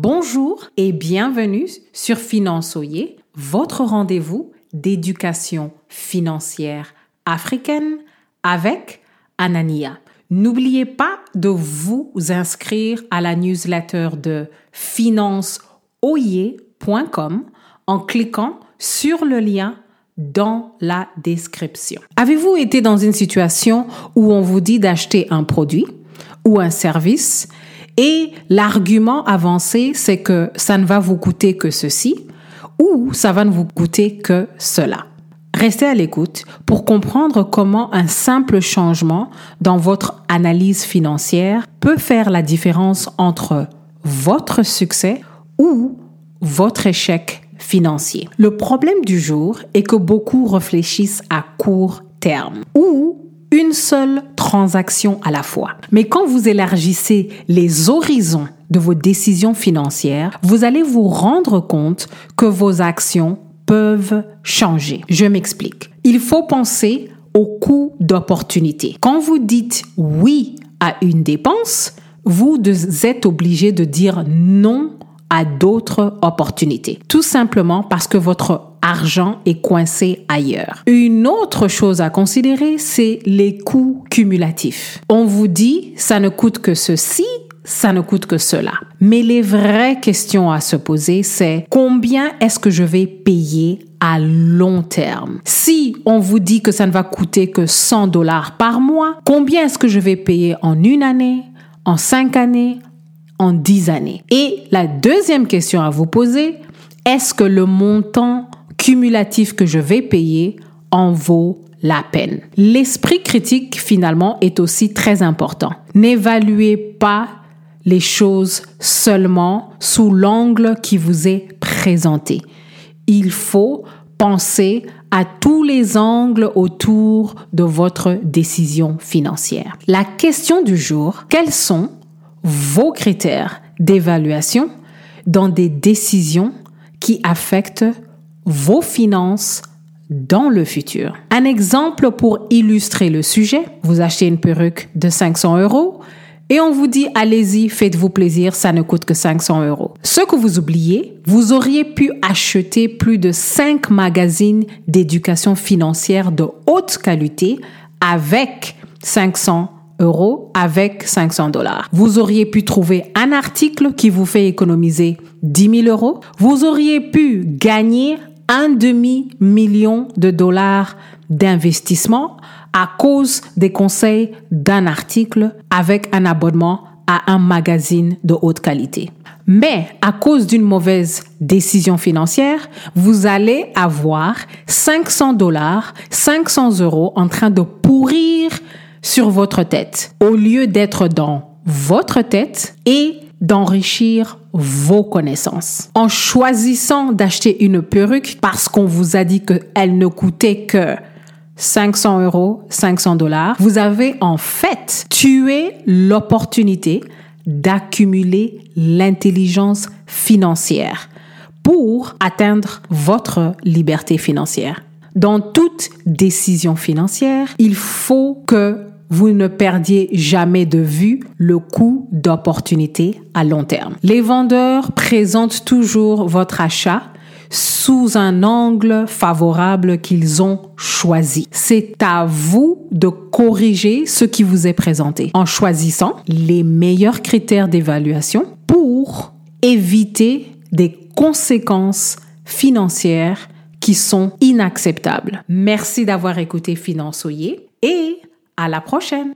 Bonjour et bienvenue sur Finançoyer, votre rendez-vous d'éducation financière africaine avec Anania. N'oubliez pas de vous inscrire à la newsletter de financeoyer.com en cliquant sur le lien dans la description. Avez-vous été dans une situation où on vous dit d'acheter un produit ou un service et l'argument avancé, c'est que ça ne va vous coûter que ceci ou ça va ne vous coûter que cela. Restez à l'écoute pour comprendre comment un simple changement dans votre analyse financière peut faire la différence entre votre succès ou votre échec financier. Le problème du jour est que beaucoup réfléchissent à court terme ou une seule transaction à la fois. Mais quand vous élargissez les horizons de vos décisions financières, vous allez vous rendre compte que vos actions peuvent changer. Je m'explique. Il faut penser au coût d'opportunité. Quand vous dites oui à une dépense, vous êtes obligé de dire non à d'autres opportunités. Tout simplement parce que votre argent est coincé ailleurs. Une autre chose à considérer, c'est les coûts cumulatifs. On vous dit, ça ne coûte que ceci, ça ne coûte que cela. Mais les vraies questions à se poser, c'est combien est-ce que je vais payer à long terme? Si on vous dit que ça ne va coûter que 100 dollars par mois, combien est-ce que je vais payer en une année, en cinq années, en dix années? Et la deuxième question à vous poser, est-ce que le montant cumulatif que je vais payer en vaut la peine. L'esprit critique, finalement, est aussi très important. N'évaluez pas les choses seulement sous l'angle qui vous est présenté. Il faut penser à tous les angles autour de votre décision financière. La question du jour, quels sont vos critères d'évaluation dans des décisions qui affectent vos finances dans le futur. Un exemple pour illustrer le sujet, vous achetez une perruque de 500 euros et on vous dit allez-y, faites-vous plaisir, ça ne coûte que 500 euros. Ce que vous oubliez, vous auriez pu acheter plus de 5 magazines d'éducation financière de haute qualité avec 500 euros avec 500 dollars. Vous auriez pu trouver un article qui vous fait économiser 10 000 euros. Vous auriez pu gagner un demi-million de dollars d'investissement à cause des conseils d'un article avec un abonnement à un magazine de haute qualité. Mais à cause d'une mauvaise décision financière, vous allez avoir 500 dollars, 500 euros en train de pourrir sur votre tête au lieu d'être dans votre tête et d'enrichir vos connaissances. En choisissant d'acheter une perruque parce qu'on vous a dit qu'elle ne coûtait que 500 euros, 500 dollars, vous avez en fait tué l'opportunité d'accumuler l'intelligence financière pour atteindre votre liberté financière. Dans toute décision financière, il faut que vous ne perdiez jamais de vue le coût d'opportunité à long terme. Les vendeurs présentent toujours votre achat sous un angle favorable qu'ils ont choisi. C'est à vous de corriger ce qui vous est présenté en choisissant les meilleurs critères d'évaluation pour éviter des conséquences financières qui sont inacceptables. Merci d'avoir écouté Finançoyer et à la prochaine